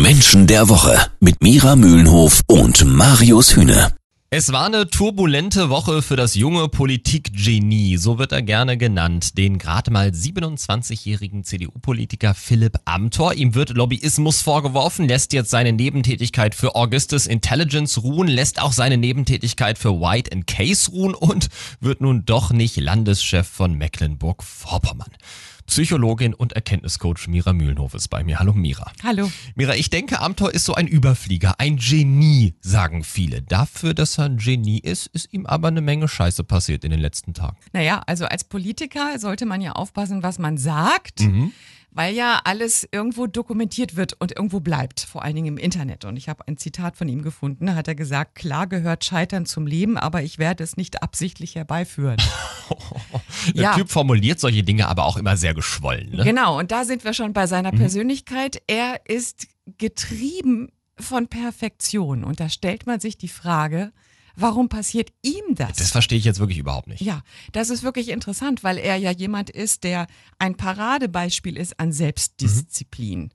Menschen der Woche mit Mira Mühlenhof und Marius Hühne. Es war eine turbulente Woche für das junge Politikgenie, so wird er gerne genannt, den gerade mal 27-jährigen CDU-Politiker Philipp Amthor. Ihm wird Lobbyismus vorgeworfen, lässt jetzt seine Nebentätigkeit für Augustus Intelligence ruhen, lässt auch seine Nebentätigkeit für White Case ruhen und wird nun doch nicht Landeschef von Mecklenburg-Vorpommern. Psychologin und Erkenntniscoach Mira Mühlenhof ist bei mir. Hallo Mira. Hallo. Mira, ich denke, Amthor ist so ein Überflieger, ein Genie, sagen viele. Dafür, dass er ein Genie ist, ist ihm aber eine Menge Scheiße passiert in den letzten Tagen. Naja, also als Politiker sollte man ja aufpassen, was man sagt. Mhm weil ja alles irgendwo dokumentiert wird und irgendwo bleibt, vor allen Dingen im Internet. Und ich habe ein Zitat von ihm gefunden, da hat er gesagt, klar gehört Scheitern zum Leben, aber ich werde es nicht absichtlich herbeiführen. Der ja. Typ formuliert solche Dinge aber auch immer sehr geschwollen. Ne? Genau, und da sind wir schon bei seiner mhm. Persönlichkeit. Er ist getrieben von Perfektion. Und da stellt man sich die Frage, Warum passiert ihm das? Das verstehe ich jetzt wirklich überhaupt nicht. Ja, das ist wirklich interessant, weil er ja jemand ist, der ein Paradebeispiel ist an Selbstdisziplin. Mhm.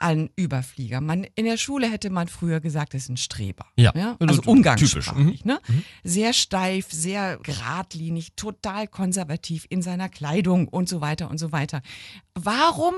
Ein Überflieger. Man, in der Schule hätte man früher gesagt, es ist ein Streber. Ja. ja? Also umgangssprachlich. Mhm. Ne? Mhm. Sehr steif, sehr geradlinig, total konservativ in seiner Kleidung und so weiter und so weiter. Warum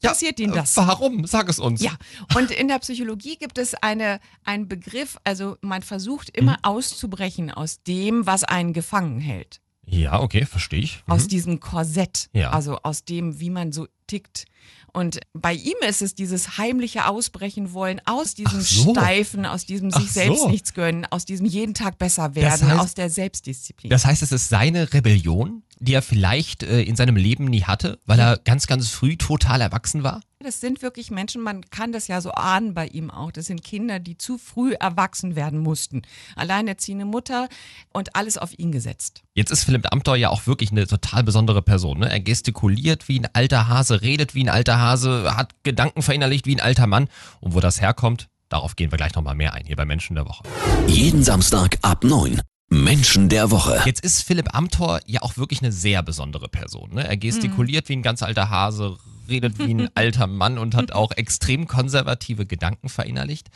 passiert ja, Ihnen das? Warum? Sag es uns. Ja, und in der Psychologie gibt es eine, einen Begriff, also man versucht immer mhm. auszubrechen aus dem, was einen gefangen hält. Ja, okay, verstehe ich. Mhm. Aus diesem Korsett, ja. also aus dem, wie man so tickt. Und bei ihm ist es dieses heimliche Ausbrechen wollen aus diesem so. Steifen, aus diesem sich Ach selbst so. nichts gönnen, aus diesem jeden Tag besser werden, das heißt, aus der Selbstdisziplin. Das heißt, es ist seine Rebellion, die er vielleicht äh, in seinem Leben nie hatte, weil er ganz, ganz früh total erwachsen war? Das sind wirklich Menschen, man kann das ja so ahnen bei ihm auch. Das sind Kinder, die zu früh erwachsen werden mussten. Alleinerziehende Mutter und alles auf ihn gesetzt. Jetzt ist Philipp Amthor ja auch wirklich eine total besondere Person. Ne? Er gestikuliert wie ein alter Hase, redet wie ein alter Hase, hat Gedanken verinnerlicht wie ein alter Mann. Und wo das herkommt, darauf gehen wir gleich nochmal mehr ein, hier bei Menschen der Woche. Jeden Samstag ab 9. Menschen der Woche. Jetzt ist Philipp Amthor ja auch wirklich eine sehr besondere Person. Ne? Er gestikuliert mhm. wie ein ganz alter Hase, redet wie ein alter Mann und hat auch extrem konservative Gedanken verinnerlicht.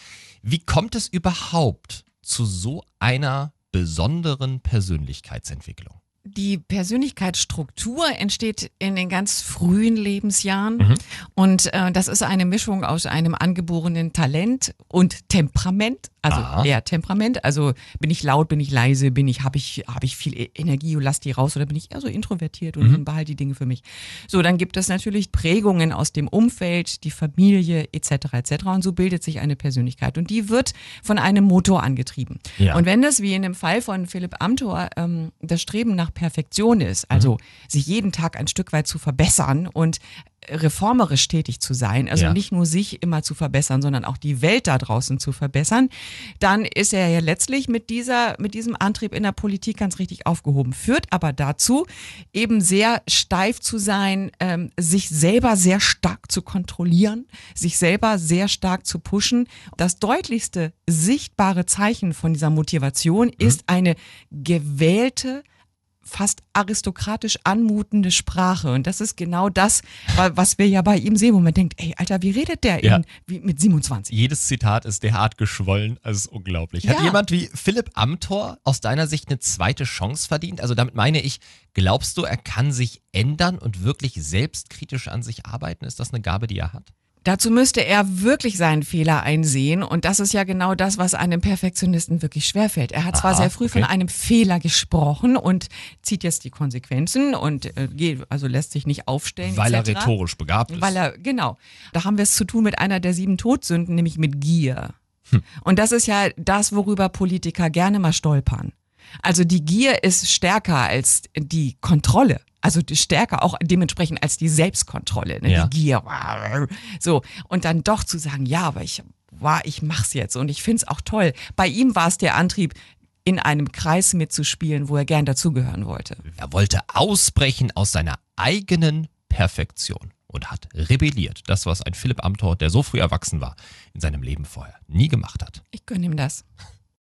Wie kommt es überhaupt zu so einer besonderen Persönlichkeitsentwicklung? die Persönlichkeitsstruktur entsteht in den ganz frühen Lebensjahren mhm. und äh, das ist eine Mischung aus einem angeborenen Talent und Temperament also Aha. eher Temperament. Also bin ich laut, bin ich leise, bin ich, habe ich, habe ich viel e-, Energie und lass die raus oder bin ich eher so introvertiert und mhm. behalte die Dinge für mich. So, dann gibt es natürlich Prägungen aus dem Umfeld, die Familie etc. etc. Und so bildet sich eine Persönlichkeit und die wird von einem Motor angetrieben. Ja. Und wenn das wie in dem Fall von Philipp Amthor ähm, das Streben nach Perfektion ist, also mhm. sich jeden Tag ein Stück weit zu verbessern und reformerisch tätig zu sein, also ja. nicht nur sich immer zu verbessern, sondern auch die Welt da draußen zu verbessern, dann ist er ja letztlich mit dieser, mit diesem Antrieb in der Politik ganz richtig aufgehoben. Führt aber dazu, eben sehr steif zu sein, ähm, sich selber sehr stark zu kontrollieren, sich selber sehr stark zu pushen. Das deutlichste sichtbare Zeichen von dieser Motivation mhm. ist eine gewählte, fast aristokratisch anmutende Sprache. Und das ist genau das, was wir ja bei ihm sehen, wo man denkt, ey, Alter, wie redet der ja. in, wie, mit 27? Jedes Zitat ist derart geschwollen, also ist unglaublich. Hat ja. jemand wie Philipp Amthor aus deiner Sicht eine zweite Chance verdient? Also damit meine ich, glaubst du, er kann sich ändern und wirklich selbstkritisch an sich arbeiten? Ist das eine Gabe, die er hat? Dazu müsste er wirklich seinen Fehler einsehen. Und das ist ja genau das, was einem Perfektionisten wirklich schwerfällt. Er hat zwar Aha, sehr früh okay. von einem Fehler gesprochen und zieht jetzt die Konsequenzen und äh, geht, also lässt sich nicht aufstellen. Weil er rhetorisch begabt ist. Weil er, genau. Da haben wir es zu tun mit einer der sieben Todsünden, nämlich mit Gier. Hm. Und das ist ja das, worüber Politiker gerne mal stolpern. Also die Gier ist stärker als die Kontrolle. Also stärker auch dementsprechend als die Selbstkontrolle, ne? ja. die Gier. So, und dann doch zu sagen, ja, aber ich, wow, ich mach's jetzt und ich find's auch toll. Bei ihm war es der Antrieb, in einem Kreis mitzuspielen, wo er gern dazugehören wollte. Er wollte ausbrechen aus seiner eigenen Perfektion und hat rebelliert. Das, was ein Philipp Amthor, der so früh erwachsen war, in seinem Leben vorher nie gemacht hat. Ich gönne ihm das.